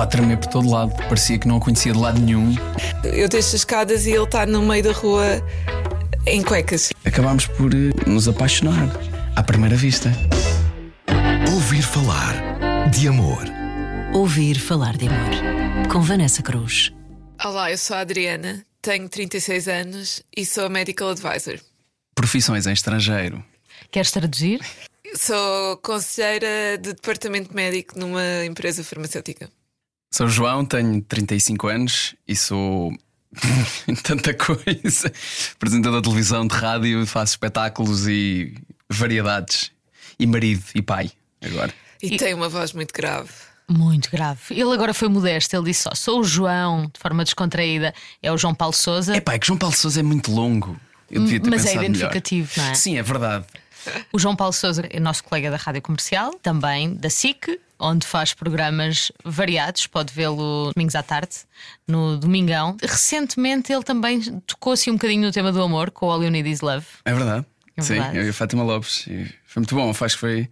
estava a tremer por todo lado, parecia que não a conhecia de lado nenhum. Eu deixo as escadas e ele está no meio da rua em cuecas. Acabámos por eh, nos apaixonar à primeira vista. Ouvir falar de amor. Ouvir falar de amor. Com Vanessa Cruz. Olá, eu sou a Adriana, tenho 36 anos e sou medical advisor. Profissões em estrangeiro. Queres traduzir? Sou conselheira de departamento médico numa empresa farmacêutica. Sou João, tenho 35 anos e sou tanta coisa. Apresentador de televisão, de rádio, faço espetáculos e variedades. E marido e pai, agora. E, E- tem uma voz muito grave. Muito grave. Ele agora foi modesto, ele disse só: sou o João, de forma descontraída. É o João Paulo Souza. É pá, é que João Paulo Souza é muito longo. Eu devia ter Mas é identificativo, melhor. não é? Sim, é verdade. O João Paulo Souza é nosso colega da Rádio Comercial, também da SIC, onde faz programas variados. Pode vê-lo domingos à tarde, no Domingão. Recentemente ele também tocou-se um bocadinho no tema do amor com All You Need Is Love. É verdade. É Sim, verdade. eu e a Fátima Lopes. E Foi muito bom. Acho que foi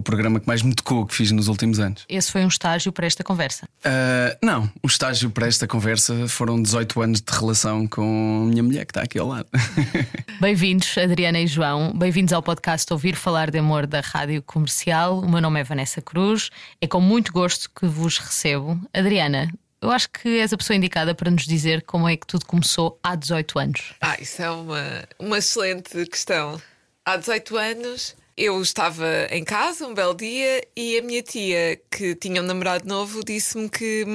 o programa que mais me tocou que fiz nos últimos anos. Esse foi um estágio para esta conversa. Ah, não, o estágio para esta conversa foram 18 anos de relação com a minha mulher que está aqui ao lado. Bem-vindos, Adriana e João. Bem-vindos ao podcast Ouvir Falar de Amor da Rádio Comercial. O meu nome é Vanessa Cruz. É com muito gosto que vos recebo. Adriana, eu acho que és a pessoa indicada para nos dizer como é que tudo começou há 18 anos. Ah, isso é uma, uma excelente questão. Há 18 anos eu estava em casa um belo dia e a minha tia, que tinha um namorado novo, disse-me que,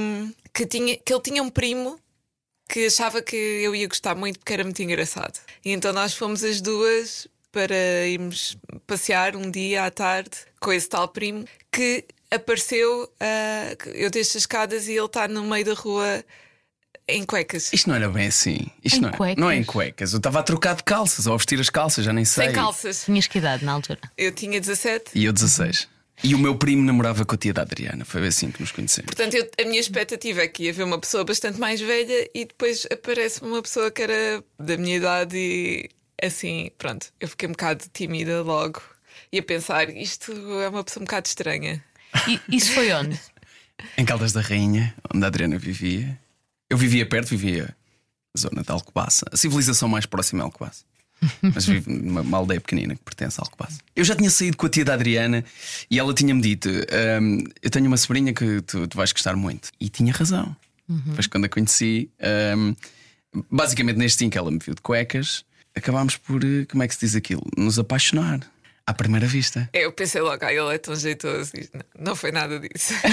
que, tinha, que ele tinha um primo que achava que eu ia gostar muito porque era muito engraçado. E então nós fomos as duas para irmos passear um dia à tarde com esse tal primo que apareceu. ah, eu deixo as escadas e ele está no meio da rua em cuecas. Isto não era bem assim. Isto Em não, é, cuecas? não é em cuecas. Eu estava a trocar de calças ou a vestir as calças, já nem sei. Sem calças. Tinhas que idade na altura? Eu tinha 17. E eu 16. E o meu primo namorava com a tia da Adriana. Foi assim que nos conhecemos. Portanto, eu- a minha expectativa é que ia ver uma pessoa bastante mais velha e depois aparece uma pessoa que era da minha idade e assim, pronto, eu fiquei um bocado tímida logo e a pensar, isto é uma pessoa um bocado estranha. E isso foi onde? Em Caldas da Rainha, onde a Adriana vivia. Eu vivia perto, vivia na zona de Alcobaça. A civilização mais próxima é Alcobaça. Mas vivo numa uma aldeia pequenina que pertence a Alcobaça. Eu já tinha saído com a tia da Adriana e ela tinha-me dito: "Hum, Eu tenho uma sobrinha que tu, tu vais gostar muito. E tinha razão. Depois, quando a conheci, hum, basicamente neste em que ela me viu de cuecas, acabámos por, eh, como é que se diz aquilo? Nos apaixonar. À primeira vista. Eu pensei logo, ah, ele é tão jeitoso. Não, não foi nada disso.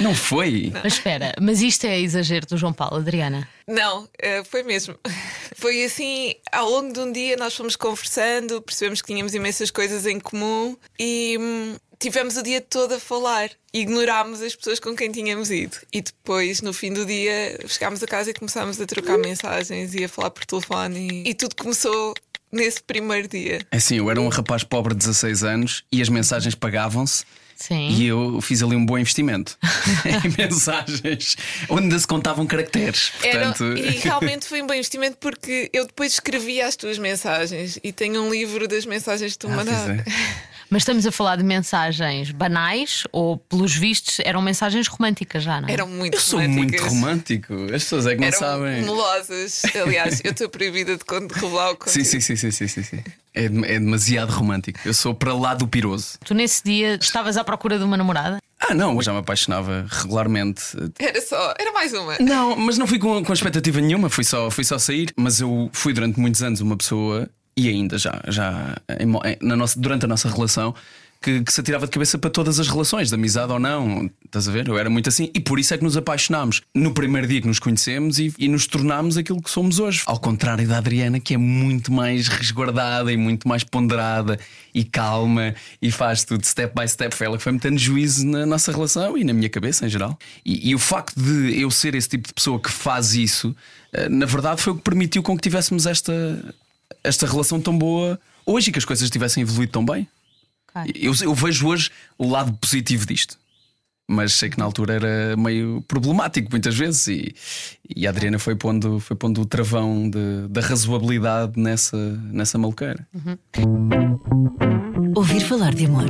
Não foi? Mas espera, mas isto é exagero do João Paulo, Adriana. Não, eh, foi mesmo. Foi assim, ao longo de um dia nós fomos conversando, percebemos que tínhamos imensas coisas em comum e hum, tivemos o dia todo a falar. Ignorámos as pessoas com quem tínhamos ido. E depois, no fim do dia, chegámos a casa e começámos a trocar mensagens e a falar por telefone. E, e tudo começou nesse primeiro dia. É assim, eu era um rapaz pobre de 16 anos e as mensagens pagavam-se. Sim. E eu fiz ali um bom investimento em mensagens onde ainda se contavam caracteres. Era- Portanto, e realmente foi um bom investimento porque eu depois escrevia as tuas mensagens e tenho um livro das mensagens que tu Ah, mandaste. É. Mas estamos a falar de mensagens banais ou, pelos vistos, eram mensagens românticas já, não é? Eram muito eu sou muito românticas. romântico. As pessoas é que não Eram sabem. melosas. Aliás, eu estou proibida de revelar o Sim, conteúdo. sim, sim, sim, sim, sim, sim. É, dem- é demasiado romântico. Eu sou para lá do piroso. Tu nesse dia estavas à procura de uma namorada? Ah, não, eu já me apaixonava regularmente. Era só, era mais uma. Não, mas não fui com, com expectativa nenhuma, fui só, fui só sair. Mas eu fui durante muitos anos uma pessoa, e ainda já, já em na nossa, durante a nossa relação, que, que se atirava de cabeça para todas as relações, de amizade ou não. Estás a ver? Eu era muito assim. E por isso é que nos apaixonámos no primeiro dia que nos conhecemos e, e nos tornámos aquilo que somos hoje. Ao contrário da Adriana, que é muito mais resguardada e muito mais ponderada e calma e faz tudo step by step. Foi ela que foi metendo juízo na nossa relação e na minha cabeça em geral. E, e o facto de eu ser esse tipo de pessoa que faz isso, eh, na verdade, foi o que permitiu com que tivéssemos esta, esta relação tão boa hoje e que as coisas tivessem evoluído tão bem. Ok. Eu, eu vejo hoje o lado positivo disto. Mas sei que na altura era meio problemático muitas vezes e, e a Adriana foi pondo, foi pondo o travão de- da razoabilidade nessa, nessa maluqueira. Ouvir falar de amor.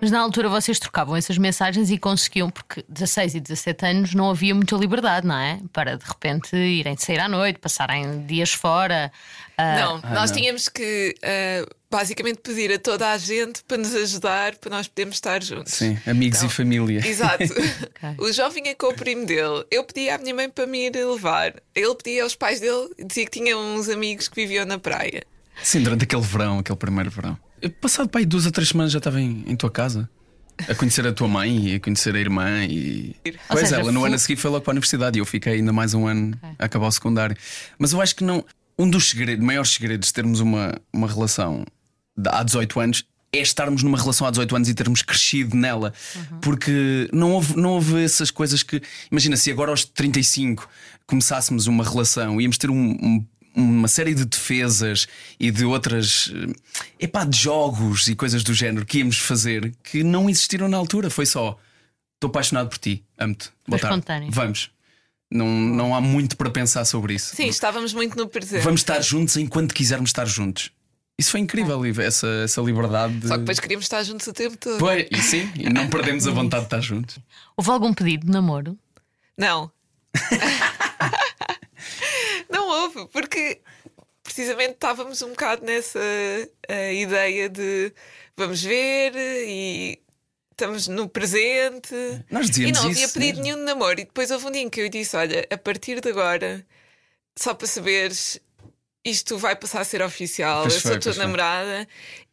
Mas na altura vocês trocavam essas mensagens e conseguiam, porque 16 e 17 anos não havia muita liberdade, não é? Para de repente irem sair à noite, passarem dias fora. ah, Não, nós não. tínhamos que ah, basicamente pedir a toda a gente para nos ajudar para nós podermos estar juntos. Sim, amigos e família. Exato. O João vinha com o primo dele. Eu pedia à minha mãe para me ir levar. Ele pedia aos pais dele e dizia que tinha uns amigos que viviam na praia. Sim, durante aquele verão, aquele primeiro verão. Eu, Passado para aí duas ou três semanas já estava em, em tua casa. A conhecer a tua mãe e a conhecer a irmã e. Pois seja, ela, no fu- ano a seguir foi logo para a universidade e eu fiquei ainda mais um ano a acabar o secundário. Mas eu acho que não. Um dos segredos, maiores segredos de termos uma, uma relação de- há 18 anos é estarmos numa relação há 18 anos e termos crescido nela. Porque não houve, não houve essas coisas que. Imagina, se agora aos 35 começássemos uma relação, íamos ter um- um- uma série de defesas e de outras. eh, Epá, de jogos e coisas do género que íamos fazer que não existiram na altura. Foi só. Estou apaixonado por ti, amo-te. Boa Foi tarde. espontâneo. Vamos. Não, não há muito para pensar sobre isso. Sim, estávamos muito no presente. Vamos estar juntos enquanto quisermos estar juntos. Isso foi incrível, Iva, essa, essa liberdade. De... Só que depois queríamos estar juntos o tempo todo. Pois, e sim, e não perdemos a vontade de estar juntos. Houve algum pedido de namoro? Não. porque precisamente estávamos um bocado nessa eh, ideia de vamos ver e estamos no presente. Nós E não havia pedido mesmo. nenhum de namoro. E depois houve um dia em que eu disse: Olha, a partir de agora, só para saberes, isto vai passar a ser oficial. Pois eu foi, sou a tua pois foi. namorada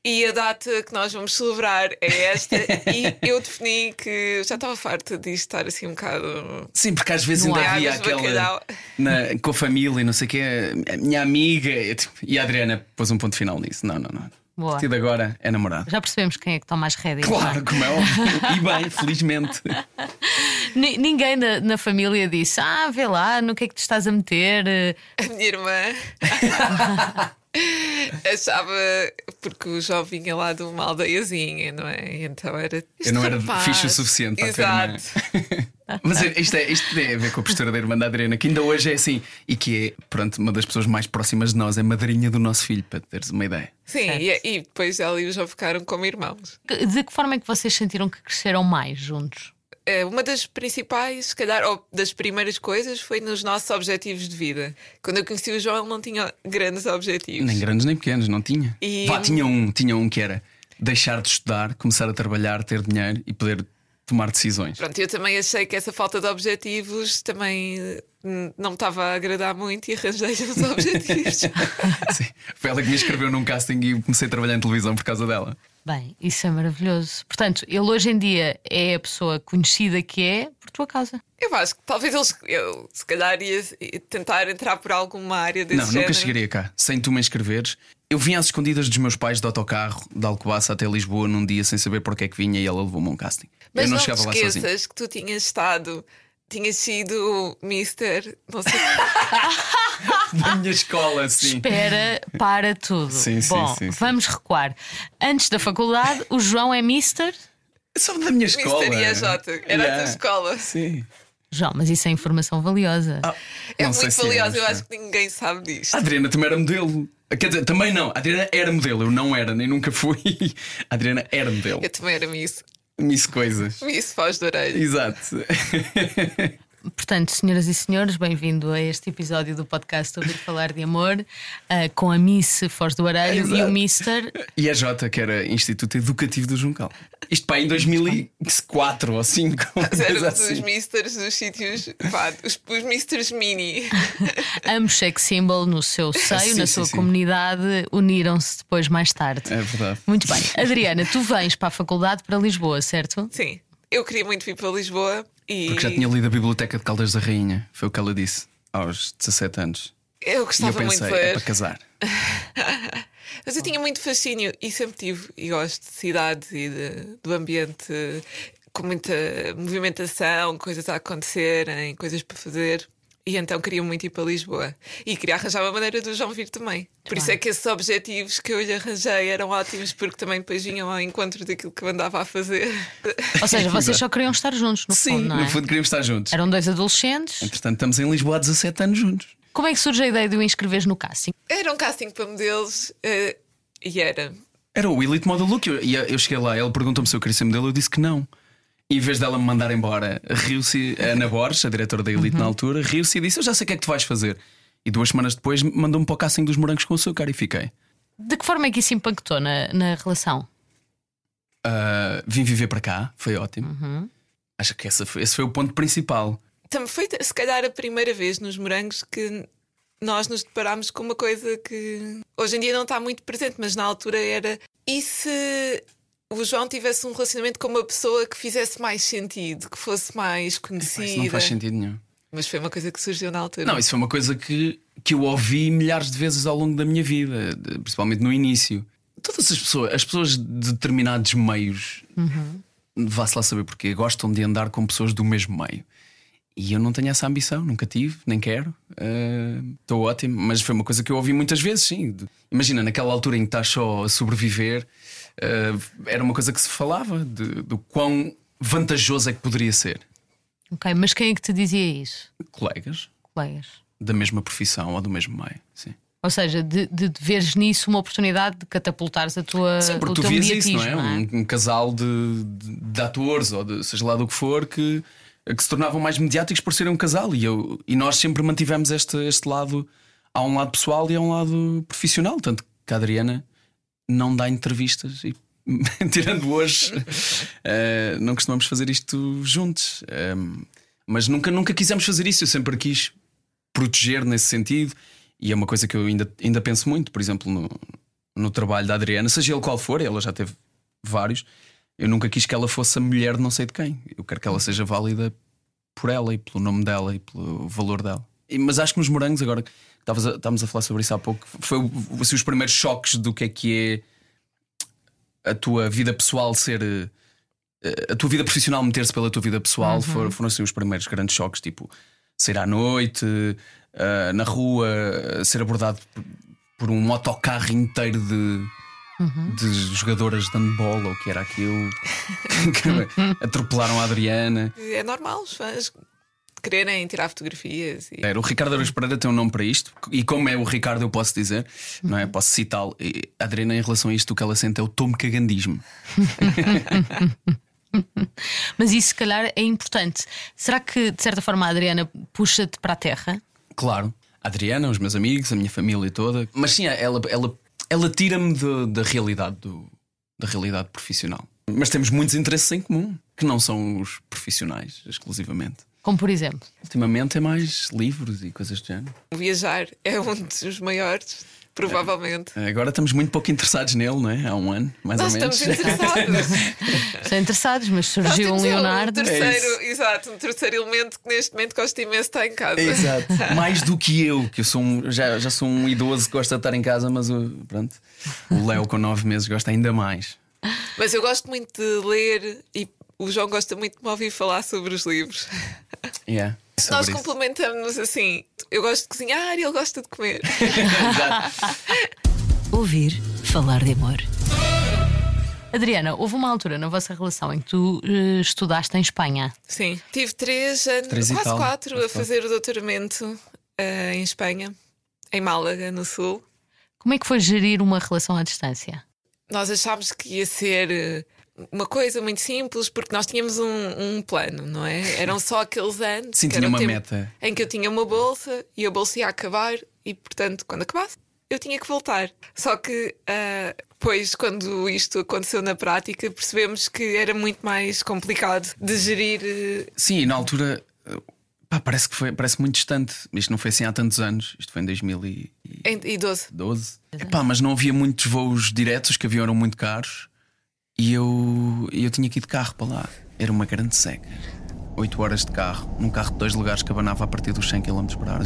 e a data que nós vamos celebrar é esta. e eu defini que já estava farta disto estar assim um bocado. Sim, porque às vezes ainda havia de aquela. na- com a família e não sei o quê, a minha amiga. E a Adriana pôs um ponto final nisso. Não, não, não. Boa. A partir de agora é namorado. Já percebemos quem é que toma as rédeas. Claro, como é óbvio. E bem, felizmente. Ni- Ninguém na, na família disse: Ah, vê lá, no que é que te estás a meter? A minha irmã achava. Porque o João vinha lá de uma aldeiazinha, não é? Então era. Eu não era "Este rapaz." fixe o suficiente para a tua irmã. Exato. Mas isto, é, isto tem a ver com a postura da irmã da Adriana, que ainda hoje é assim, e que é, pronto, uma das pessoas mais próximas de nós, é madrinha do nosso filho, para teres uma ideia. Sim, e, e depois ela e o João ficaram como irmãos. De que forma é que vocês sentiram que cresceram mais juntos? Eh, Uma das principais, se calhar, ou das primeiras coisas foi nos nossos objetivos de vida. Quando eu conheci o João, ele não tinha grandes objetivos. Nem grandes nem pequenos, não tinha. E- Vá, tinha um, tinha um que era deixar de estudar, começar a trabalhar, ter dinheiro e poder tomar decisões. Pronto, eu também achei que essa falta de objetivos também n- não me estava a agradar muito e arranjei os objetivos. Sim. Foi ela que me escreveu num casting e comecei a trabalhar em televisão por causa dela. Bem, isso é maravilhoso. Portanto, ele hoje em dia é a pessoa conhecida que é por tua causa. eu acho que talvez ele, eu, se calhar ia tentar entrar por alguma área desse não, género. nunca chegaria cá, sem tu me inscreveres. Eu vim às escondidas dos meus pais de autocarro, de Alcobaça até Lisboa, num dia sem saber porque é que vinha e ela levou-me a um casting. Mas eu não, não, chegava te lá esqueças sozinho. que tu tinhas estado, tinhas sido Mister, não sei Da minha escola, sim. Espera para tudo. Sim, sim, Bom, sim, sim. vamos recuar. Antes da faculdade, o João é Mister. Só da minha escola. Mister IAJ, era a tua Yeah. escola. Sim. João, mas isso é informação valiosa. Ah, É não sei muito se valiosa, eu foi. acho que ninguém sabe disto. A Adriana também era modelo. Quer dizer, também não. A Adriana era modelo, eu não era, nem nunca fui. A Adriana era modelo. Eu também era Miss, Miss coisas. Miss Foz de Orelha. Exato. Portanto, senhoras e senhores, bem-vindo a este episódio do podcast Ouvir Falar de Amor ah, com a Miss Foz do Arelho e o. Mister. E a Jota, que era Instituto Educativo do Juncal. Isto para em 2004 ou 2005. Mas Era coisa um dos assim. misters dos sítios, pá, os, os misters mini. Ambos sex symbol no seu seio, Sim, na sim, sua sim. comunidade, uniram-se depois mais tarde. É verdade. Muito bem. Adriana, tu vens para a faculdade para Lisboa, certo? Sim, eu queria muito vir para Lisboa e Porque já tinha lido a Biblioteca de Caldas da Rainha. Foi o que ela disse aos 17 anos. eu E eu gostava muito pensei, de é ver. para casar. Mas eu tinha muito fascínio e sempre tive, e gosto de cidades e de- do ambiente com muita movimentação, coisas a acontecerem, coisas para fazer. E então queria muito ir para Lisboa. E queria arranjar uma maneira do João vir também. Por isso é que esses objetivos que eu lhe arranjei eram ótimos, porque também depois vinham ao encontro daquilo que eu andava a fazer. Ou seja, vocês só queriam estar juntos, no Sim, fundo, não é? no fundo queríamos estar juntos. Eram dois adolescentes. Entretanto, estamos em Lisboa há 17 anos juntos. Como é que surge a ideia de o inscreveres no casting? Era um casting para modelos eh, e era. Era o Elite Model Look. Eu, e eu cheguei lá, ele perguntou-me se eu queria ser modelo, eu disse que não. Em vez dela me mandar embora, riu-se a Ana Borges, a diretora da Elite na altura, riu-se e disse: Eu já sei o que é que tu vais fazer. E duas semanas depois mandou-me para o casting dos morangos com açúcar e fiquei. De que forma é que isso impactou na, na relação? Ah, vim viver para cá, foi ótimo. Acho que essa foi- esse foi o ponto principal. Também foi, se calhar, a primeira vez nos morangos que nós nos deparámos com uma coisa que hoje em dia não está muito presente, mas na altura era. E se o João tivesse um relacionamento com uma pessoa que fizesse mais sentido, que fosse mais conhecida? Isso não faz sentido nenhum. Mas foi uma coisa que surgiu na altura. Não, isso foi uma coisa que, que eu ouvi milhares de vezes ao longo da minha vida, principalmente no início. Todas as pessoas, as pessoas de determinados meios, vá-se lá saber porquê, gostam de andar com pessoas do mesmo meio. E eu não tenho essa ambição, nunca tive, nem quero. Estou ótimo, mas foi uma coisa que eu ouvi muitas vezes, sim. Imagina, naquela altura em que estás só a sobreviver, era uma coisa que se falava de, do quão vantajoso é que poderia ser. Ok, mas quem é que te dizia isso? Colegas Colegas. da mesma profissão ou do mesmo meio, sim. Ou seja, de, de, de veres nisso uma oportunidade de catapultares a tua, Sim, porque o tu vias isso, não é? Um, um casal de, de, de atores ou de, seja lá do que for que, que se tornavam mais mediáticos por serem um casal e, eu, e nós sempre mantivemos este, este lado. Há um lado pessoal e há um lado profissional. Tanto que a Adriana não dá entrevistas e. Tirando hoje, eh, não costumamos fazer isto juntos. Ehm, mas nunca, nunca quisemos fazer isso. Eu sempre quis proteger nesse sentido. E é uma coisa que eu ainda, ainda penso muito, por exemplo, no, no trabalho da Adriana, seja ele qual for, ela já teve vários. Eu nunca quis que ela fosse a mulher de não sei de quem. Eu quero que ela seja válida por ela e pelo nome dela e pelo valor dela. Mas acho que nos morangos, agora que estavas a- estávamos a falar sobre isso há pouco, foi assim, os primeiros choques do que é que é a tua vida pessoal ser. eh, A tua vida profissional meter-se pela tua vida pessoal foram, foram assim os primeiros grandes choques, tipo sair à noite, eh, na rua, ser abordado por, um autocarro inteiro de, de jogadoras de handball ou o que era aquilo que atropelaram a Adriana. É normal os fãs quererem tirar fotografias. E... Era, o Ricardo Araújo Pereira tem um nome para isto, e como é o Ricardo, eu posso dizer, não é? Posso citá-lo. A Adriana, em relação a isto, o que ela sente é o tome cagandismo. Mas isso, se calhar, é importante. Será que, de certa forma, a Adriana puxa-te para a terra? Claro, a Adriana, os meus amigos, a minha família toda. Mas sim, ela, ela, ela tira-me da realidade do, da realidade profissional. Mas temos muitos interesses em comum, que não são os profissionais exclusivamente. Como por exemplo. Ultimamente é mais livros e coisas do género. Viajar é um dos maiores, provavelmente. Agora estamos muito pouco interessados nele, não é? Há um ano, mais Nós ou menos. estamos interessados. Estão interessados, mas surgiu um Leonardo. Um terceiro, É exato, um terceiro elemento que neste momento gosta imenso de estar em casa. Exato. Mais do que eu, que eu sou um- já, já sou um idoso que gosta de estar em casa, mas uh, pronto. O Léo com nove meses gosta ainda mais. Mas eu gosto muito de ler e o João gosta muito de me ouvir falar sobre os livros. Yeah. Nós complementamos-nos assim. Eu gosto de cozinhar e ele gosta de comer. Ouvir falar de amor. Adriana, houve uma altura na vossa relação em que tu eh, estudaste em Espanha. Sim. Tive três anos, Três quase tal. quatro, a fazer o doutoramento eh, em Espanha, em Málaga, no Sul. Como é que foi gerir uma relação à distância? Nós achámos que ia ser eh, uma coisa muito simples porque nós tínhamos um, um plano, não é? Eram só aqueles anos Sim, tinha uma meta. em que eu tinha uma bolsa e a bolsa ia acabar e, portanto, quando acabasse, eu tinha que voltar. Só que ah, depois, quando isto aconteceu na prática, percebemos que era muito mais complicado de gerir. eh, Sim, e na altura uh, pá, parece que foi parece muito distante. Isto não foi assim há tantos anos. Isto foi em 2012. em idoso. Epá, mas não havia muitos voos diretos, que haviam eram muito caros. E eu, eu tinha que ir de carro para lá. Era uma grande seca. 8 horas de carro, num carro de dois lugares que abanava a partir dos 100 km por hora.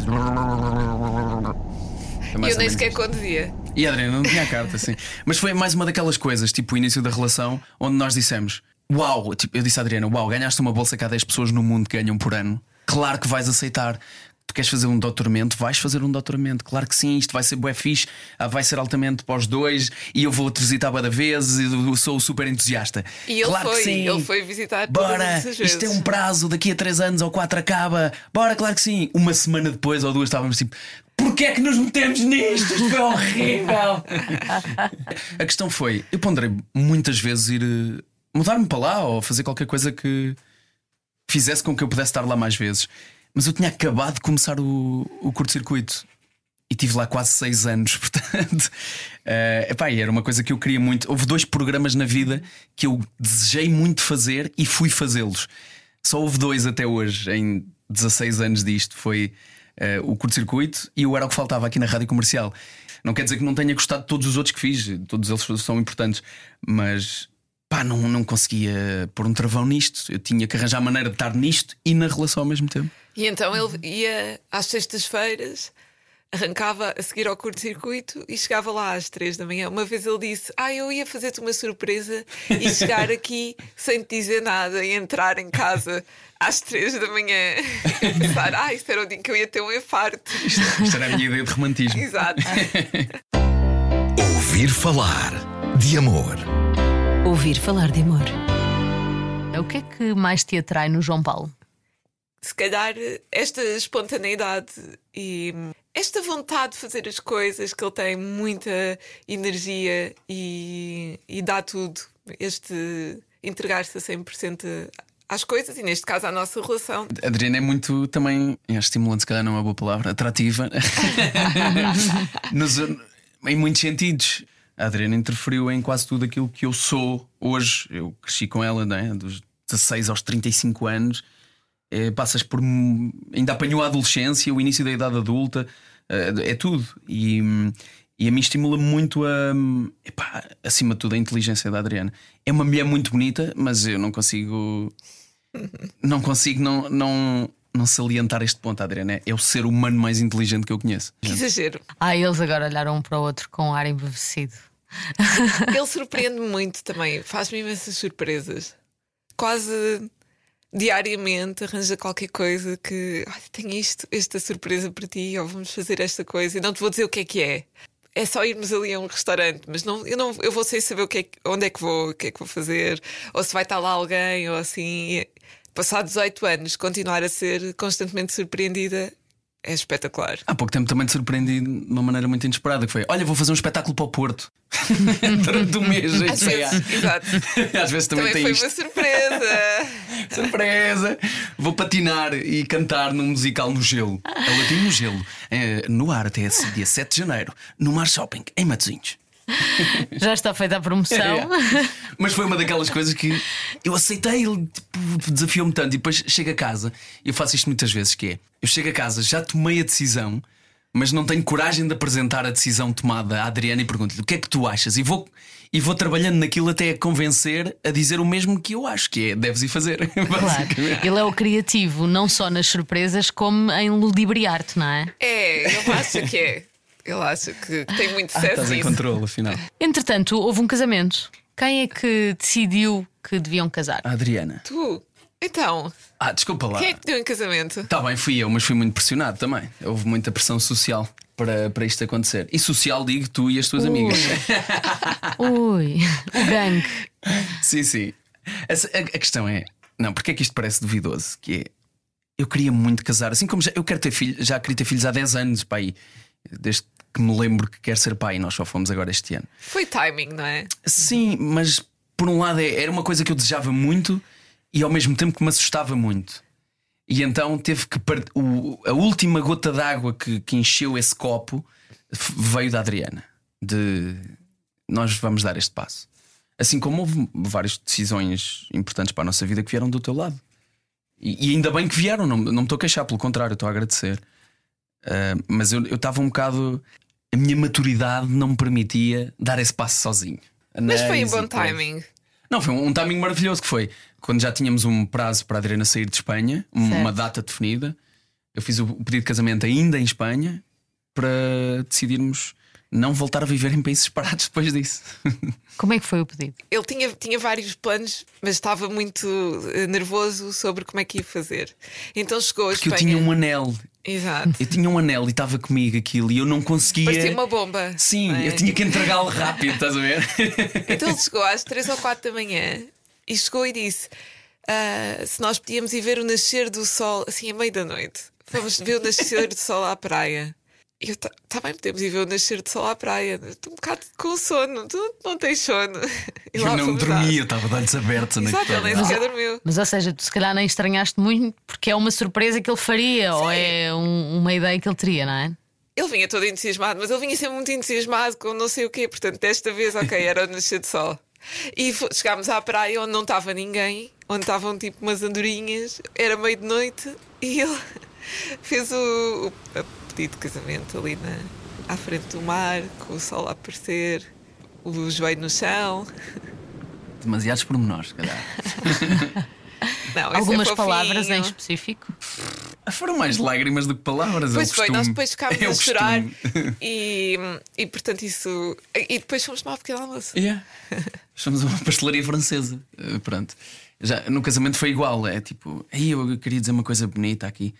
E eu nem sequer conduzia. E a Adriana não tinha a carta, assim. Mas foi mais uma daquelas coisas, tipo o início da relação, onde nós dissemos: Uau, tipo, eu disse à Adriana: Uau, ganhaste uma bolsa que há 10 pessoas no mundo que ganham por ano. Claro que vais aceitar. Tu queres fazer um doutoramento? Vais fazer um doutoramento. Claro que sim, isto vai ser bué fixe, ah, vai ser altamente para os dois e eu vou-te visitar cada vez e eu sou super entusiasta. E ele claro foi, que sim. ele foi visitar Bora, isto é um prazo, daqui a 3 anos ou 4 acaba. Bora, claro que sim. Uma semana depois ou duas estávamos tipo, Porquê é que nos metemos nisto? Isto foi horrível. a questão foi: eu ponderei muitas vezes ir eh, mudar-me para lá ou fazer qualquer coisa que fizesse com que eu pudesse estar lá mais vezes. Mas eu tinha acabado de começar o, o curto-circuito e tive lá quase seis anos, portanto, uh, epá, era uma coisa que eu queria muito. Houve dois programas na vida que eu desejei muito fazer e fui fazê-los. Só houve dois até hoje, em 16 anos disto. Foi uh, o curto-circuito e o Era o que Faltava aqui na rádio comercial. Não quer dizer que não tenha gostado de todos os outros que fiz, todos eles são importantes, mas pá, não, não conseguia pôr um travão nisto. Eu tinha que arranjar maneira de estar nisto e na relação ao mesmo tempo. E então ele ia às sextas-feiras, arrancava a seguir ao curto-circuito e chegava lá às três da manhã. Uma vez ele disse: Ah, eu ia fazer-te uma surpresa e chegar aqui sem te dizer nada e entrar em casa às três da manhã e pensar: Ah, isto era o dia que eu ia ter um infarto. Isto, isto era a minha ideia de romantismo. Exato. Ouvir falar de amor. Ouvir falar de amor. O que é que mais te atrai no João Paulo? Se calhar esta espontaneidade e esta vontade de fazer as coisas, que ele tem muita energia e, e dá tudo. Este entregar-se a 100% às coisas e, neste caso, à nossa relação. A Adriana é muito também, é estimulante, se calhar não é uma boa palavra, atrativa Nos, em muitos sentidos. A Adriana interferiu em quase tudo aquilo que eu sou hoje. Eu cresci com ela, né? dos 16 aos 35 anos. É, passas por. Ainda apanhou a adolescência, o início da idade adulta, é, é tudo. E, e a mim estimula muito a. Epá, acima de tudo, a inteligência da Adriana. É uma mulher muito bonita, mas eu não consigo. Não consigo não, não, não salientar este ponto, Adriana. É o ser humano mais inteligente que eu conheço. Que exagero. Ah, eles agora olharam um para o outro com um ar embevecido. Ele surpreende-me muito também, faz-me imensas surpresas. Quase diariamente arranja qualquer coisa que olha, tenho isto, esta surpresa para ti, ou vamos fazer esta coisa, e não te vou dizer o que é que é. É só irmos ali a um restaurante, mas não, eu, não, eu vou sem saber o que é, onde é que vou, o que é que vou fazer, ou se vai estar lá alguém, ou assim. Passar 18 anos, continuar a ser constantemente surpreendida é espetacular. Há pouco tempo também te surpreendi de uma maneira muito inesperada, que foi: olha, vou fazer um espetáculo para o Porto durante um mês. Às vezes, exato. Às vezes também, Também tem foi isto. uma surpresa. Surpresa! Vou patinar e cantar num musical no gelo. É o latino no gelo. É, no ar até esse dia 7 de janeiro, no Mar Shopping, em Matosinhos. Já está feita a promoção. É. Mas foi uma daquelas coisas que eu aceitei, ele tipo, desafiou-me tanto. E depois chego a casa, e eu faço isto muitas vezes: que é eu chego a casa, já tomei a decisão, mas não tenho coragem de apresentar a decisão tomada à Adriana e pergunto-lhe o que é que tu achas? E vou, e vou trabalhando naquilo até a convencer a dizer o mesmo que eu acho, que é deves ir fazer. Claro. Ele é o criativo, não só nas surpresas, como em ludibriar-te, não é? É, ele acha que é. Ele acha que tem muito Ah, sucesso estás em controle, afinal. Entretanto, houve um casamento. Quem é que decidiu que deviam casar? A Adriana. Tu? Então, Ah, desculpa lá. quem é que te deu em casamento? Tá bem, fui eu, mas fui muito pressionado também. Houve muita pressão social para, para isto acontecer. E social, digo tu e as tuas amigas. Ui, o gangue. sim, sim. Essa- a, a questão é: não, porque é que isto parece duvidoso? Que é, eu queria muito casar, assim como já, eu quero ter filhos, já queria ter filhos há 10 anos, pai. Desde que me lembro que quero ser pai, nós só fomos agora este ano. Foi timing, não é? Sim, mas por um lado é- era uma coisa que eu desejava muito e ao mesmo tempo que me assustava muito. E então teve que. par- o- a última gota d'água que, que encheu esse copo veio da Adriana. De nós vamos dar este passo. Assim como houve várias decisões importantes para a nossa vida que vieram do teu lado. E, e ainda bem que vieram, não, não me estou a queixar, pelo contrário, estou a agradecer. Ah, mas eu eu estava um bocado. A minha maturidade não me permitia dar esse passo sozinho. Mas foi em Anéis bom timing. Não, foi um, um timing maravilhoso que foi quando já tínhamos um prazo para a Adriana sair de Espanha, um- Certo. uma data definida. Eu fiz o pedido de casamento ainda em Espanha para decidirmos não voltar a viver em países separados depois disso. Como é que foi o pedido? Ele tinha, tinha vários planos, mas estava muito eh, nervoso sobre como é que ia fazer. Então chegou a Porque eu Espanha. tinha um anel, Exato. eu tinha um anel e estava comigo aquilo e eu não conseguia. Parecia uma bomba. Sim, é? eu tinha que entregá-lo rápido, estás a ver? Então ele chegou às 3 ou 4 da manhã e chegou e disse: "Ah, se nós podíamos ir ver o nascer do sol assim a meio da noite. Vamos ver o nascer do sol à praia. E eu, tá, tá bem, podemos ir ver o nascer de sol à praia. Estou um bocado com sono, tu não tens sono. E Eu lá não dormia, estava de olhos abertos. que Exato, ele nem estava. sequer dormiu. Mas, ou seja, tu se calhar nem estranhaste muito porque é uma surpresa que ele faria ou é um- uma ideia que ele teria, não é? Ele vinha todo entusiasmado, mas ele vinha sempre muito entusiasmado com não sei o quê. Portanto, desta vez, ok, era o nascer de sol. E chegámos à praia onde não estava ninguém, onde estavam tipo umas andorinhas, era meio de noite e ele fez o, o pedido de casamento ali na, à frente do mar, com o sol a aparecer, o joelho no chão. Demasiados pormenores, se calhar. Não, é Algumas fofinho. palavras em específico. Foram mais lágrimas do que palavras. Pois é o foi, nós depois ficámos É a chorar e, e portanto isso. E depois fomos tomar um pequeno almoço. Yeah. Somos uma pastelaria francesa. Uh, pronto. Já, no casamento foi igual. É tipo, aí eu queria dizer uma coisa bonita aqui.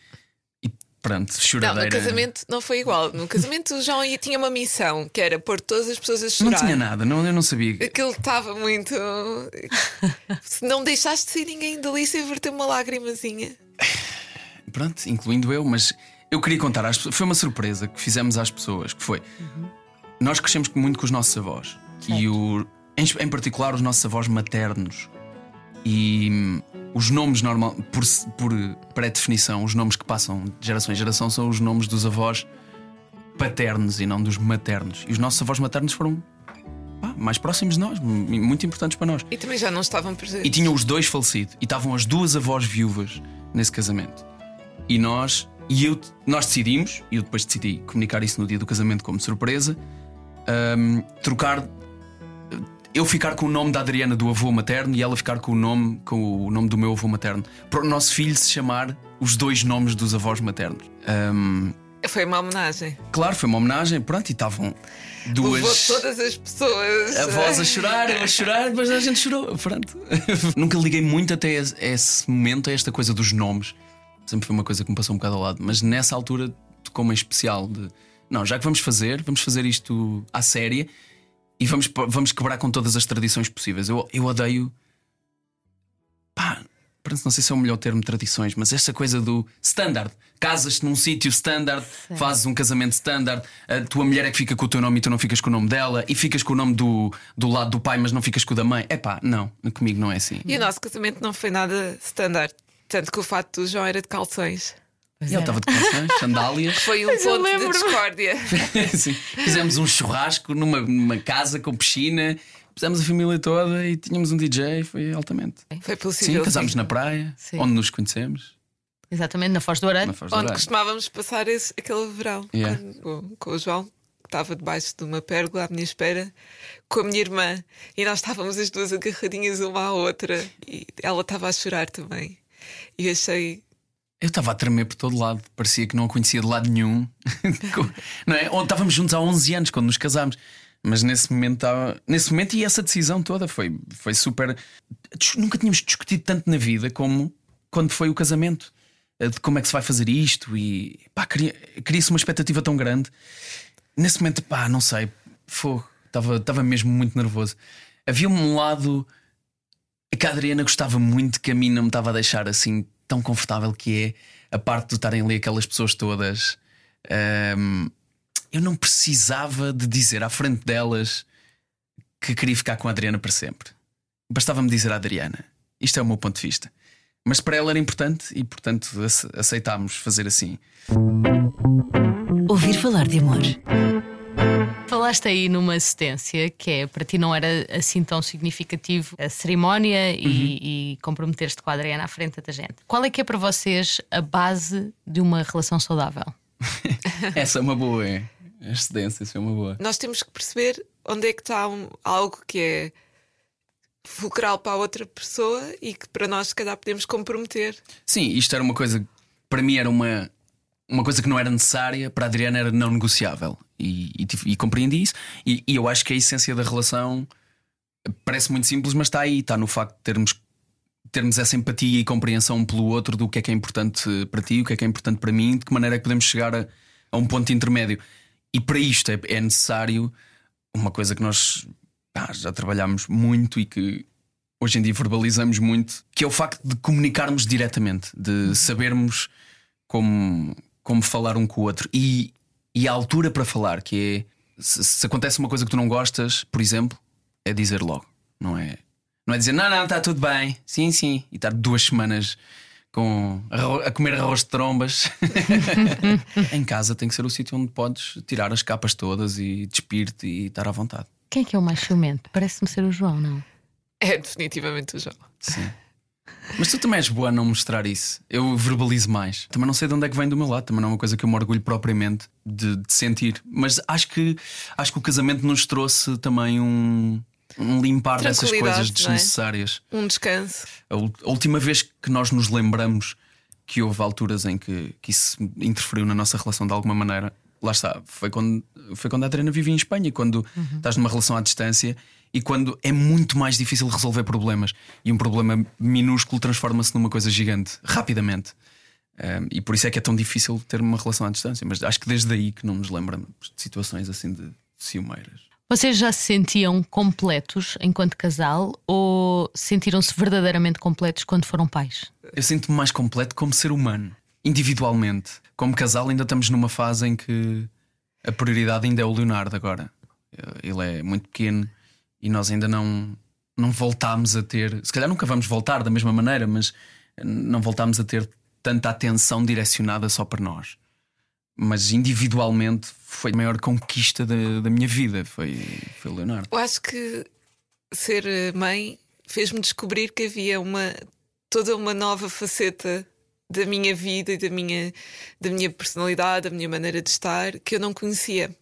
E pronto, Não, choradeira. no casamento não foi igual. No casamento o João tinha uma missão que era pôr todas as pessoas a chorar. Não tinha nada, não, eu não sabia. Aquilo estava muito. Se não deixaste sair ninguém dali sem verter uma lágrimazinha. Pronto, incluindo eu, mas eu queria contar às pessoas. Foi uma surpresa que fizemos às pessoas, que foi. Nós crescemos muito com os nossos avós. E o, em, em particular os nossos avós maternos. E hum, os nomes normal, por, por pré-definição, os nomes que passam de geração em geração são os nomes dos avós paternos e não dos maternos. E os nossos avós maternos foram pá, mais próximos de nós, muito importantes para nós. E também já não estavam presentes. E tinham os dois falecido. E estavam as duas avós viúvas nesse casamento. E nós, e eu, nós decidimos, e eu depois decidi comunicar isso no dia do casamento como surpresa, hum, trocar. Eu ficar com o nome da Adriana do avô materno e ela ficar com o nome, com o nome do meu avô materno. Para o nosso filho se chamar os dois nomes dos avós maternos. Hum, Foi uma homenagem. claro, foi uma homenagem, pronto, e estavam duas. Levou todas as pessoas. Avós a chorar, eu a chorar, depois a gente chorou. Pronto. Nunca liguei muito até esse- esse momento a esta coisa dos nomes. Sempre foi uma coisa que me passou um bocado ao lado. Mas nessa altura tocou-me em especial de não, já que vamos fazer, vamos fazer isto à séria e vamos, vamos quebrar com todas as tradições possíveis. Eu, eu odeio. Pá, não sei se é o melhor termo tradições, mas esta coisa do standard. Casas-te num sítio standard, fazes um casamento standard, a tua mulher é que fica com o teu nome e tu não ficas com o nome dela, e ficas com o nome do, do lado do pai, mas não ficas com o da mãe. É pá, não, comigo não é assim. E o nosso casamento não foi nada standard. Tanto que o fato do João era de calções. E ele estava de calções, sandálias. Foi um Mas eu ponto de discórdia. Sim. Fizemos um churrasco numa, numa casa com piscina, pusemos a família toda e tínhamos um DJ, foi altamente. Foi Sim, possível. casámos na praia, Sim. onde nos conhecemos, Exatamente, na Foz do Arante. Onde costumávamos passar esse, aquele verão Yeah. com, com o João, que estava debaixo de uma pérgola à minha espera, com a minha irmã, e nós estávamos as duas agarradinhas uma à outra, e ela estava a chorar também. E eu achei. Eu estava a tremer por todo lado, parecia que não a conhecia de lado nenhum. Não é? Estávamos juntos há 11 anos quando nos casámos. Mas nesse momento, estava- nesse momento e essa decisão toda foi, foi super. Nunca tínhamos discutido tanto na vida como quando foi o casamento. Eh, De como é que se vai fazer isto e pá, cria- cria-se uma expectativa tão grande. Nesse momento, pá, não sei, fogo, estava, estava mesmo muito nervoso. Havia um lado que a Adriana gostava muito que a mim não me estava a deixar assim tão confortável que é a parte de estarem ali aquelas pessoas todas. Ahm, eu não precisava de dizer à frente delas que queria ficar com a Adriana para sempre. Bastava-me dizer à Adriana. Isto é o meu ponto de vista. Mas para ela era importante e, portanto, ace- aceitámos fazer assim. Ouvir falar de amor. Falaste aí numa assistência que é para ti não era assim tão significativo a cerimónia e, e comprometer-te com a Adriana à frente da gente. Qual é que é para vocês a base de uma relação saudável? Essa é uma boa, é. A excedência, isso é uma boa. Nós temos que perceber onde é que está um- algo que é fulcral para a outra pessoa e que para nós, se calhar, podemos comprometer. Sim, isto era uma coisa. Para mim era uma, uma coisa que não era necessária, para a Adriana era não negociável. E, e e compreendi isso. E, e eu acho que a essência da relação parece muito simples, mas está aí, está no facto de termos, termos essa empatia e compreensão um pelo outro do que é que é importante para ti, o que é que é importante para mim, de que maneira é que podemos chegar a, a um ponto intermédio. E para isto é, é necessário uma coisa que nós já trabalhámos muito e que hoje em dia verbalizamos muito, que é o facto de comunicarmos diretamente, de sabermos como, como falar um com o outro. E e a altura para falar, que é se, se acontece uma coisa que tu não gostas, por exemplo, é dizer logo, não é? Não é dizer não, não, está tudo bem, sim, sim, e estar duas semanas com a comer arroz de trombas. em casa tem que ser o sítio onde podes tirar as capas todas e despir-te e estar à vontade. Quem é que é o mais ciumento? Parece-me ser o João, não? É definitivamente o João. Sim. Mas tu também és boa a não mostrar isso. Eu verbalizo mais. Também não sei de onde é que vem do meu lado, também não é uma coisa que eu me orgulho propriamente de, de sentir. Mas acho que, acho que o casamento nos trouxe também um, um limpar dessas coisas é? desnecessárias. É? Um descanso. A, a, última vez que nós nos lembramos que houve alturas em que, que isso interferiu na nossa relação de alguma maneira, lá está, foi quando, foi quando a Adriana vivia em Espanha, quando uhum. estás numa relação à distância e quando é muito mais difícil resolver problemas e um problema minúsculo transforma-se numa coisa gigante rapidamente. Um, e por isso é que é tão difícil ter uma relação à distância. Mas acho que desde aí que não nos lembramos de situações assim de ciumeiras. Vocês já se sentiam completos enquanto casal ou sentiram-se verdadeiramente completos quando foram pais? Eu sinto-me mais completo como ser humano, individualmente. Como casal, ainda estamos numa fase em que a prioridade ainda é o Leonardo agora. Ele é muito pequeno e nós ainda não, não voltámos a ter, se calhar nunca vamos voltar da mesma maneira, mas não voltámos a ter tanta atenção direcionada só para nós. Mas individualmente foi a maior conquista da, da minha vida, foi, foi o Leonardo. Eu acho que ser mãe fez-me descobrir que havia uma toda uma nova faceta da minha vida e da minha, da minha personalidade, da minha maneira de estar que eu não conhecia.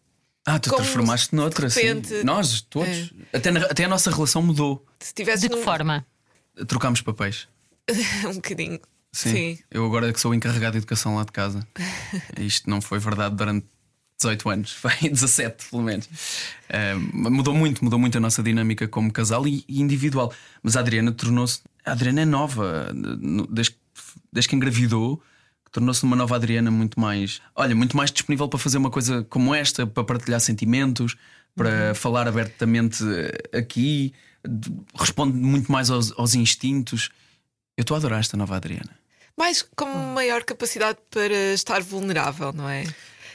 Ah, tu Como transformaste noutra, repente, sim. Nós, todos. É. Até, até a nossa relação mudou. Se de que forma? Trocámos papéis. um bocadinho. Sim. sim. Eu agora que sou encarregado de educação lá de casa. Isto não foi verdade durante 18 anos, foi 17 pelo menos. Mudou muito, mudou muito a nossa dinâmica como casal e, e individual. Mas a Adriana tornou-se. A Adriana é nova, desde, desde que engravidou tornou-se uma nova Adriana muito mais, olha, muito mais disponível para fazer uma coisa como esta, para partilhar sentimentos, para uhum. falar abertamente aqui, responde muito mais aos, aos instintos. Eu estou a adorar esta nova Adriana. Mais com maior capacidade para estar vulnerável, não é?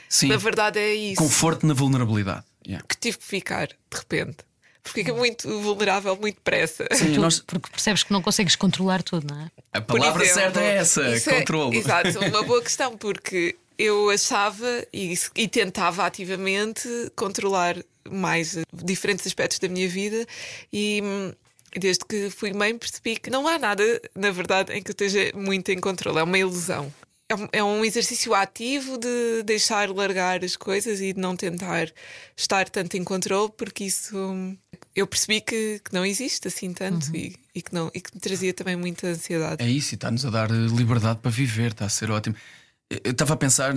Sim. Na verdade é isso. Conforto na vulnerabilidade. Yeah. Que tive que ficar, de repente. Porque fica muito vulnerável, muito depressa. Sim, nós... Porque percebes que não consegues controlar tudo, não é? A palavra exemplo, certa é essa, controle. É, exato, uma boa questão, porque eu achava e, e, tentava ativamente controlar mais diferentes aspectos da minha vida e desde que fui mãe percebi que não há nada, na verdade, em que eu esteja muito em controle, é uma ilusão é um exercício ativo de deixar largar as coisas e de não tentar estar tanto em controle, porque isso eu percebi que, que não existe assim tanto uhum. e, e, que não, e que me trazia também muita ansiedade. É isso, e está-nos a dar liberdade para viver, está a ser ótimo. Eu estava a pensar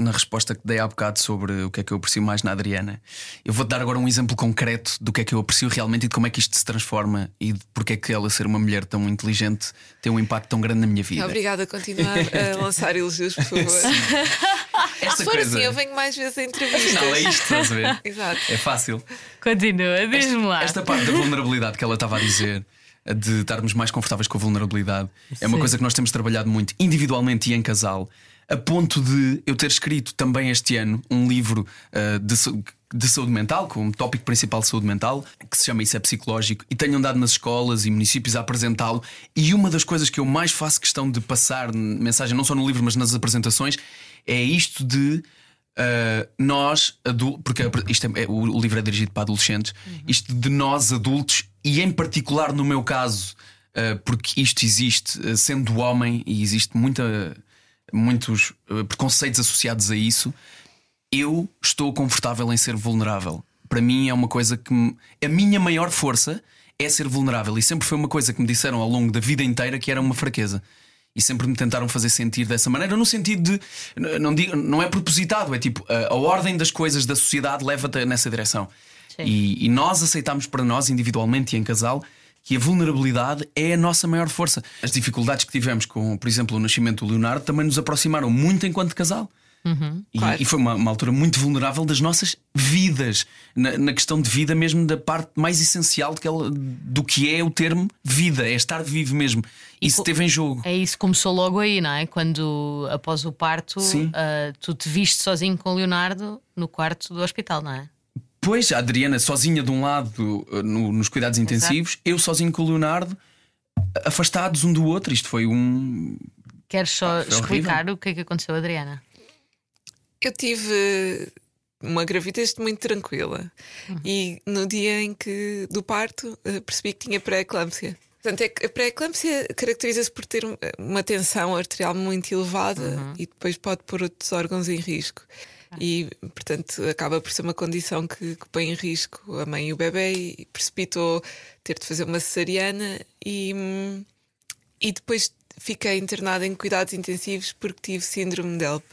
na resposta que dei há bocado sobre o que é que eu aprecio mais na Adriana. Eu vou-te dar agora um exemplo concreto do que é que eu aprecio realmente e de como é que isto se transforma e de porque é que ela ser uma mulher tão inteligente tem um impacto tão grande na minha vida. Obrigada a continuar a lançar elogios, por favor. Esta Se for coisa... assim, eu venho mais vezes a entrevistas. Não, é isto, estás a ver? Exato. É fácil. Continua, diz-me lá. Esta parte da vulnerabilidade que ela estava a dizer de estarmos mais confortáveis com a vulnerabilidade. É uma coisa que nós temos trabalhado muito individualmente e em casal a ponto de eu ter escrito também este ano um livro uh, de, de saúde mental, com um tópico principal de saúde mental, que se chama Isso é Psicológico, e tenho andado nas escolas e municípios a apresentá-lo. E uma das coisas que eu mais faço questão de passar mensagem, não só no livro, mas nas apresentações, é isto de. Uh, nós, adultos, porque isto é, o, o, livro é dirigido para adolescentes, uhum. isto de nós adultos, e em particular no meu caso, uh, porque isto existe, uh, sendo homem, e existe muita muitos uh, preconceitos associados a isso, eu estou confortável em ser vulnerável. Para mim é uma coisa que. Me... A minha maior força é ser vulnerável. E sempre foi uma coisa que me disseram ao longo da vida inteira que era uma fraqueza. E sempre me tentaram fazer sentir dessa maneira, no sentido de. Não, digo, não é propositado, é tipo a, a ordem das coisas da sociedade leva-te nessa direção. E, e nós aceitamos para nós, individualmente e em casal, que a vulnerabilidade é a nossa maior força. As dificuldades que tivemos com, por exemplo, o nascimento do Leonardo também nos aproximaram muito enquanto casal. E, claro. e foi uma, uma altura muito vulnerável das nossas vidas, na, na questão de vida mesmo, da parte mais essencial que ela- do que é o termo vida, é estar vivo mesmo. Isso co- esteve em jogo. É isso, começou logo aí, não é? Quando após o parto, ah, tu te viste sozinho com o Leonardo no quarto do hospital, não é? Pois, a Adriana sozinha de um lado eh, no- nos cuidados intensivos, eu sozinho com o Leonardo, afastados um do outro. Isto foi um. Queres só foi explicar o que é que aconteceu, Adriana? Eu tive uma gravidez muito tranquila e no dia em que do parto eh, percebi que tinha pré-eclâmpsia. Portanto, é que a pré-eclâmpsia caracteriza-se por ter um- uma tensão arterial muito elevada e depois pode pôr outros órgãos em risco. E, portanto, acaba por ser uma condição que, que põe em risco a mãe e o bebê e precipitou ter de fazer uma cesariana e, e depois fiquei internada em cuidados intensivos porque tive síndrome de HELP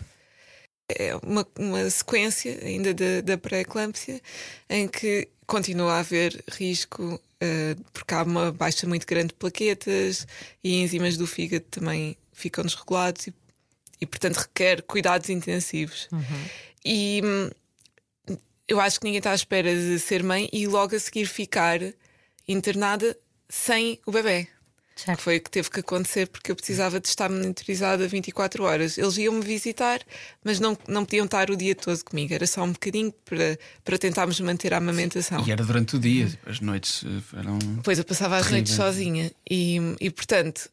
é uma, uma sequência ainda da, da pré-eclâmpsia em que continua a haver risco eh, porque há uma baixa muito grande de plaquetas e enzimas do fígado também ficam desregulados e, e portanto requer cuidados intensivos. E hum, eu acho que ninguém está à espera de ser mãe e logo a seguir ficar internada sem o bebê. Que Certo. foi o que teve que acontecer porque eu precisava de estar monitorizada 24 horas. Eles iam-me visitar, mas não, não podiam estar o dia todo comigo. Era só um bocadinho para, para tentarmos manter a amamentação. E era durante o dia, as noites eh, eram. Depois eu passava as noites sozinha. E, e portanto,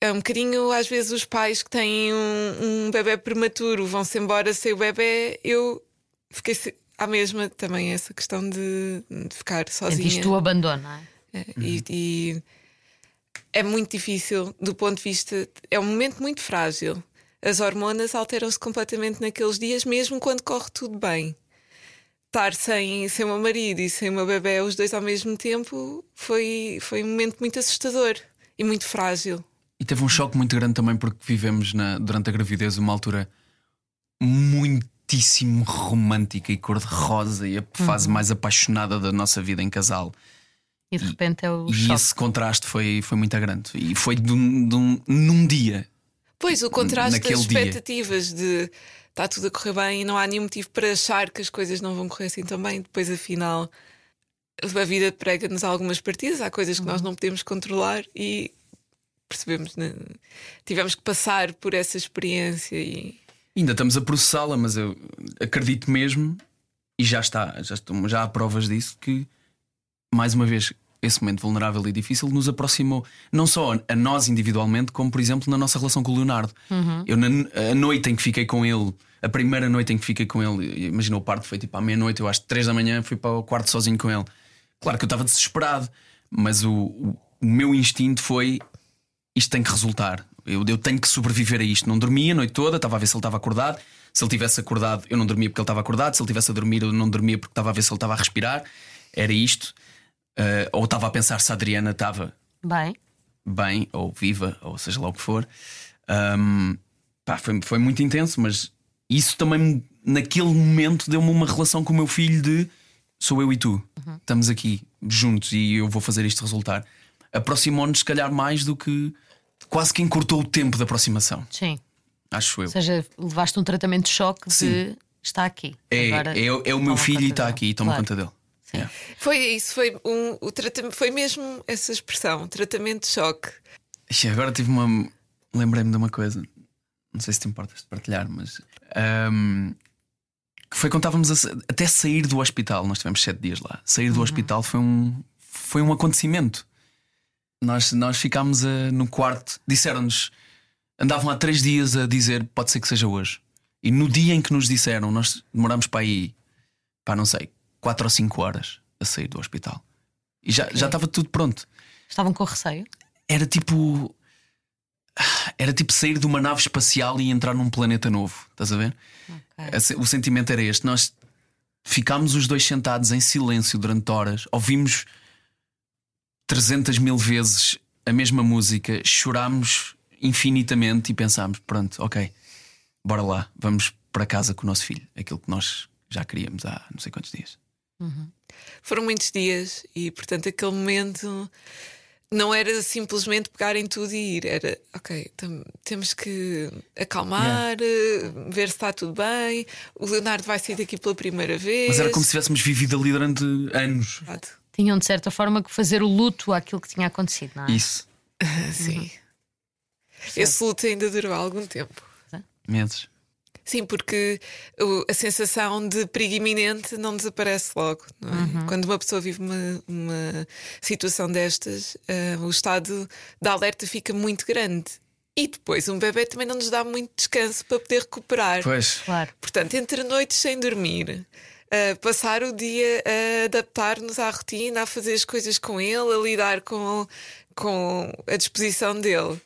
é um bocadinho, às vezes, os pais que têm um, um bebê prematuro vão-se embora sem o bebê. Eu fiquei se- à mesma também essa questão de, de ficar sozinha. Sentiste o abandono, não é? É, E, e é muito difícil do ponto de vista. É um momento muito frágil. As hormonas alteram-se completamente naqueles dias, mesmo quando corre tudo bem. Estar sem, sem o meu marido e sem o meu bebê, os dois ao mesmo tempo, foi, foi um momento muito assustador e muito frágil. E teve um choque muito grande também porque vivemos na- durante a gravidez uma altura muitíssimo romântica e cor-de-rosa e a fase mais apaixonada da nossa vida em casal. E de repente é o E choque. esse contraste foi, foi muito grande. E foi de um- de um- num dia. Pois, o contraste das Naquele dia. expectativas de está tudo a correr bem e não há nenhum motivo para achar que as coisas não vão correr assim tão bem. Depois, afinal, a vida prega-nos algumas partidas, há coisas que nós não podemos controlar e percebemos, né? tivemos que passar por essa experiência e Ainda estamos a processá-la, mas eu acredito mesmo, e já está, já, estou- já há provas disso, que mais uma vez esse momento vulnerável e difícil nos aproximou não só a nós individualmente, como por exemplo na nossa relação com o Leonardo. Eu, na a noite em que fiquei com ele, a primeira noite em que fiquei com ele, imagina o parto foi tipo à meia-noite, eu às três da manhã fui para o quarto sozinho com ele. Claro que eu estava desesperado, mas o, o, o meu instinto foi isto tem que resultar. Eu, eu tenho que sobreviver a isto. Não dormia a noite toda, estava a ver se ele estava acordado. Se ele tivesse acordado, eu não dormia porque ele estava acordado. Se ele tivesse a dormir, eu não dormia porque estava a ver se ele estava a respirar. Era isto. Uh, ou estava a pensar se a Adriana estava Bem, bem, ou viva, ou seja lá o que for. Um, pá, foi, foi muito intenso, mas isso também, naquele momento, deu-me uma relação com o meu filho de sou eu e tu. Estamos aqui juntos e eu vou fazer isto resultar. Aproximou-nos, se calhar, mais do que quase que encurtou o tempo da aproximação. sim. Acho eu. Ou seja, levaste um tratamento de choque de Sim. está aqui. É, Agora é, é o meu filho e está dele. aqui e toma Claro. conta dele. Yeah. foi isso, foi um, o tratamento, foi mesmo essa expressão, tratamento de choque. Ixi, Agora tive uma. Lembrei-me de uma coisa. Não sei se te importas de partilhar, mas. que foi quando estávamos a até sair do hospital. Nós tivemos sete dias lá. Sair do hospital foi um, foi um acontecimento. Nós, nós ficámos a- no quarto. Disseram-nos. Andavam há três dias a dizer pode ser que seja hoje. E no dia em que nos disseram, nós demorámos para aí, pá, não sei, quatro ou cinco horas a sair do hospital. E já, já estava tudo pronto Estavam com receio? era tipo. Era tipo sair de uma nave espacial e entrar num planeta novo. Estás a ver? Esse- O sentimento era este. Nós ficámos os dois sentados em silêncio durante horas, ouvimos 300 mil vezes a mesma música, chorámos infinitamente e pensámos: pronto, ok, bora lá, vamos para casa com o nosso filho. Aquilo que nós já queríamos há não sei quantos dias. Foram muitos dias e, portanto, aquele momento não era simplesmente pegarem tudo e ir, era ok, temos que acalmar, eh, ver se está tudo bem. O Leonardo vai sair daqui pela primeira vez. Mas era como se tivéssemos vivido ali durante anos. Exato. Tinham de certa forma que fazer o luto àquilo que tinha acontecido, não é? Isso, Sim. Esse luto ainda durou algum tempo. meses. Sim, porque a sensação de perigo iminente não desaparece logo. não é? Quando uma pessoa vive uma, uma situação destas, ah, o estado de alerta fica muito grande. E depois um bebê também não nos dá muito descanso para poder recuperar. Pois. Claro. Portanto, entre noites sem dormir, passar o dia a adaptar-nos à rotina, a fazer as coisas com ele, a lidar com, com a disposição dele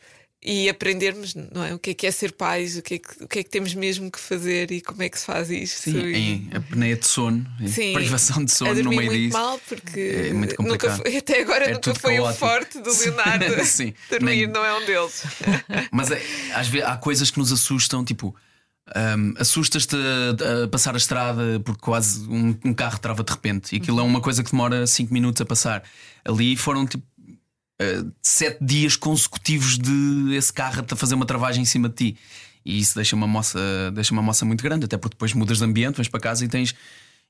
e aprendermos não é? o que é que é ser pais, o que é que, o que, é que temos mesmo que fazer e como é que se faz isto. Sim, e- em apneia de sono, Sim, privação de sono no meio muito disso. mal porque É muito nunca complicado. foi, até agora É nunca foi o forte do Leonardo. Sim, Dormir nem- não é um deles. Mas é, às vezes há coisas que nos assustam, tipo. Hum, assustas-te a, a passar a estrada porque quase um, um carro trava de repente e aquilo é uma coisa que demora 5 minutos a passar. Ali foram tipo eh, sete dias consecutivos de esse carro a fazer uma travagem em cima de ti. E isso deixa uma moça, deixa uma moça muito grande, até porque depois mudas de ambiente, vais para casa e tens.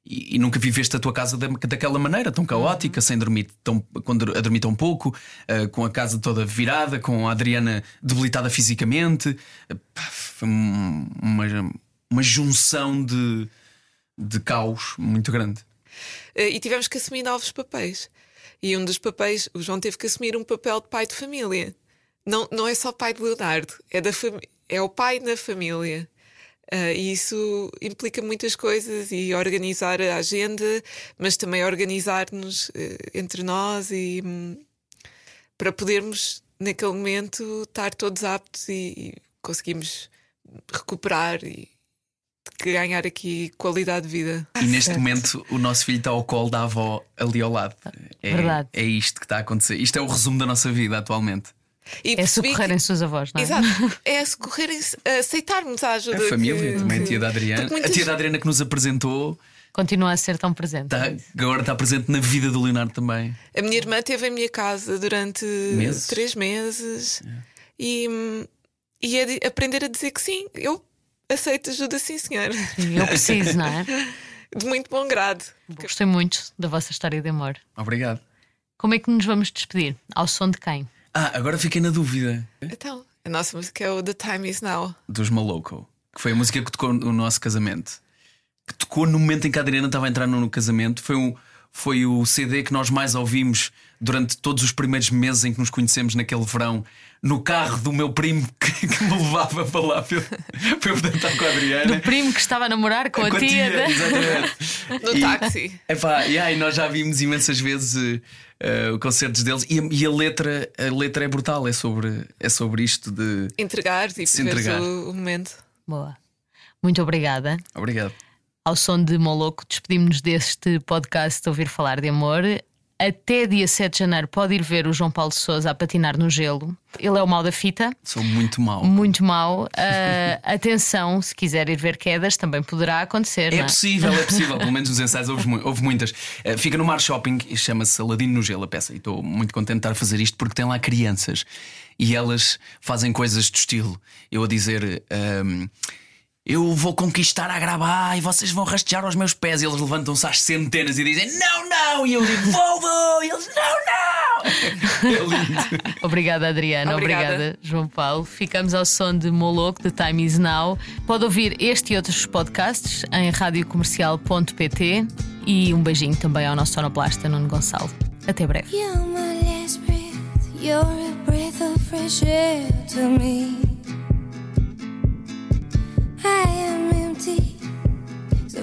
E, e nunca viveste a tua casa da- daquela maneira, tão caótica, sem dormir tão, dor- a dormir tão pouco, eh, com a casa toda virada, com a Adriana debilitada fisicamente. Pá, Foi um- uma, uma junção de, de caos muito grande. Eh, e tivemos que assumir novos papéis. E um dos papéis, o João teve que assumir um papel de pai de família. Não, não é só pai de Leonardo, é, da é o pai na família. Ah, e isso implica muitas coisas e organizar a agenda, mas também organizar-nos eh, entre nós e hum, para podermos, naquele momento, estar todos aptos e, e conseguimos recuperar e ganhar aqui qualidade de vida. E neste momento o nosso filho está ao colo da avó ali ao lado. É, Verdade. é isto que está a acontecer. Isto é o resumo da nossa vida atualmente. E É percebi que- seus avós, não é? Exato. É socorrerem aceitarmos a ajuda. A família, que- também a tia da Adriana. Muitas- A tia da Adriana que nos apresentou Continua a ser tão presente. está, agora está presente na vida do Leonardo também. A minha irmã esteve em minha casa durante Meses? três meses e, e a aprender a dizer que sim, eu aceito ajuda, sim, senhor. Eu preciso, não é? De muito bom grado. Gostei muito da vossa história de amor. Obrigado. Como é que nos vamos despedir? Ao som de quem? Ah, agora fiquei na dúvida Então, a nossa música é o The Time Is Now. dos Maloco, que foi a música que tocou no nosso casamento. Que tocou no momento em que a Adriana estava a entrar no casamento. Foi, um, foi o CD que nós mais ouvimos durante todos os primeiros meses em que nos conhecemos naquele verão, no carro do meu primo que, que me levava para lá para eu, para eu poder estar com a Adriana. Do primo que estava a namorar com, a tia. da- exatamente. No E- táxi. Epá, e aí nós já vimos imensas vezes uh, uh, concertos deles e, a, e a letra a letra é brutal, é sobre, é sobre isto de. Entregar e Se entregar. o, o momento. Boa. Muito obrigada. Obrigado. Ao som de Moloco, despedimos-nos deste podcast de Ouvir Falar de Amor. Até dia 7 de janeiro pode ir ver o João Paulo de Souza a patinar no gelo. Ele é o mal da fita, Sou muito mau. muito mau. Ah, atenção, se quiser ir ver quedas, também poderá acontecer. É é? possível, é possível. Pelo menos nos ensaios houve, houve muitas. Uh, fica no Mar Shopping e chama-se Aladino no Gelo a peça. E estou muito contente de estar a fazer isto porque tem lá crianças e elas fazem coisas do estilo. Eu a dizer. um, eu vou conquistar a gravar e vocês vão rastejar aos meus pés. E eles levantam-se às centenas e dizem não, não. E eu digo vou, vou. E eles não, não. É lindo. Obrigada, Adriana. Obrigada. Obrigada, João Paulo. Ficamos ao som de Moloco, de Time Is Now. Pode ouvir este e outros podcasts em radiocomercial.pt e um beijinho também ao nosso sonoplasta Nuno Gonçalo. Até breve.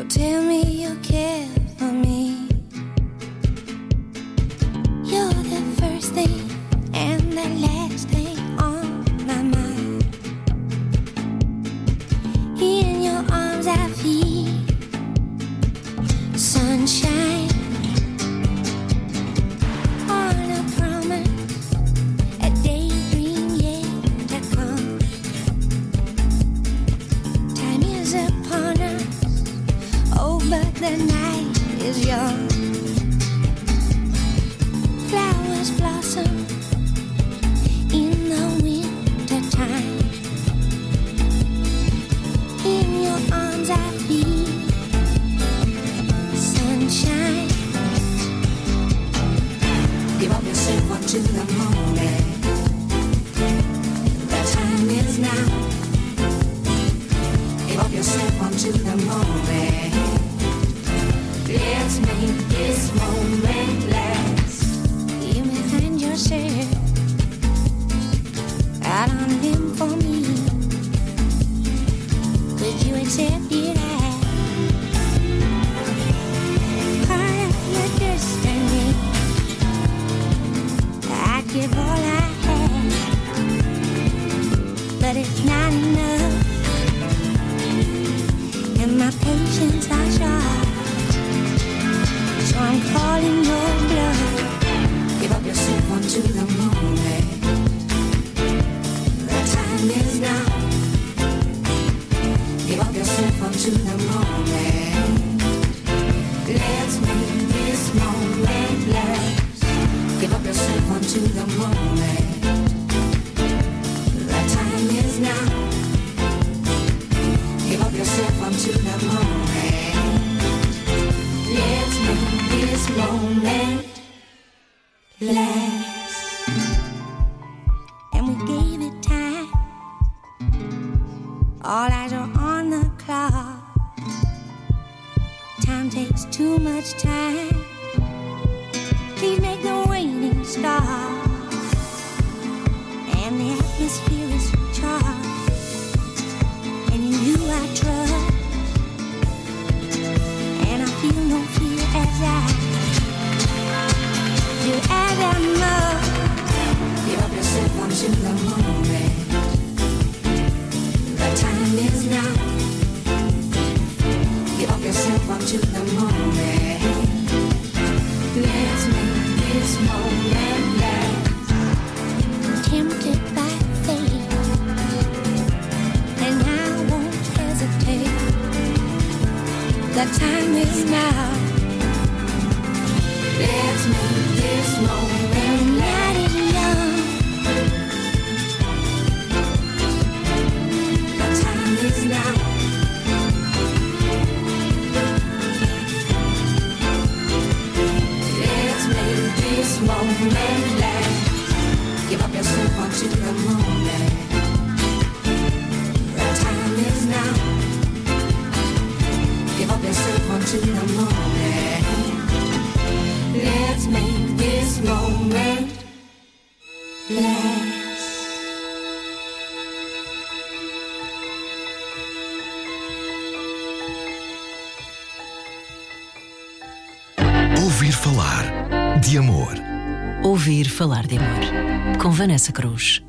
Tell me you care Vanessa Cruz.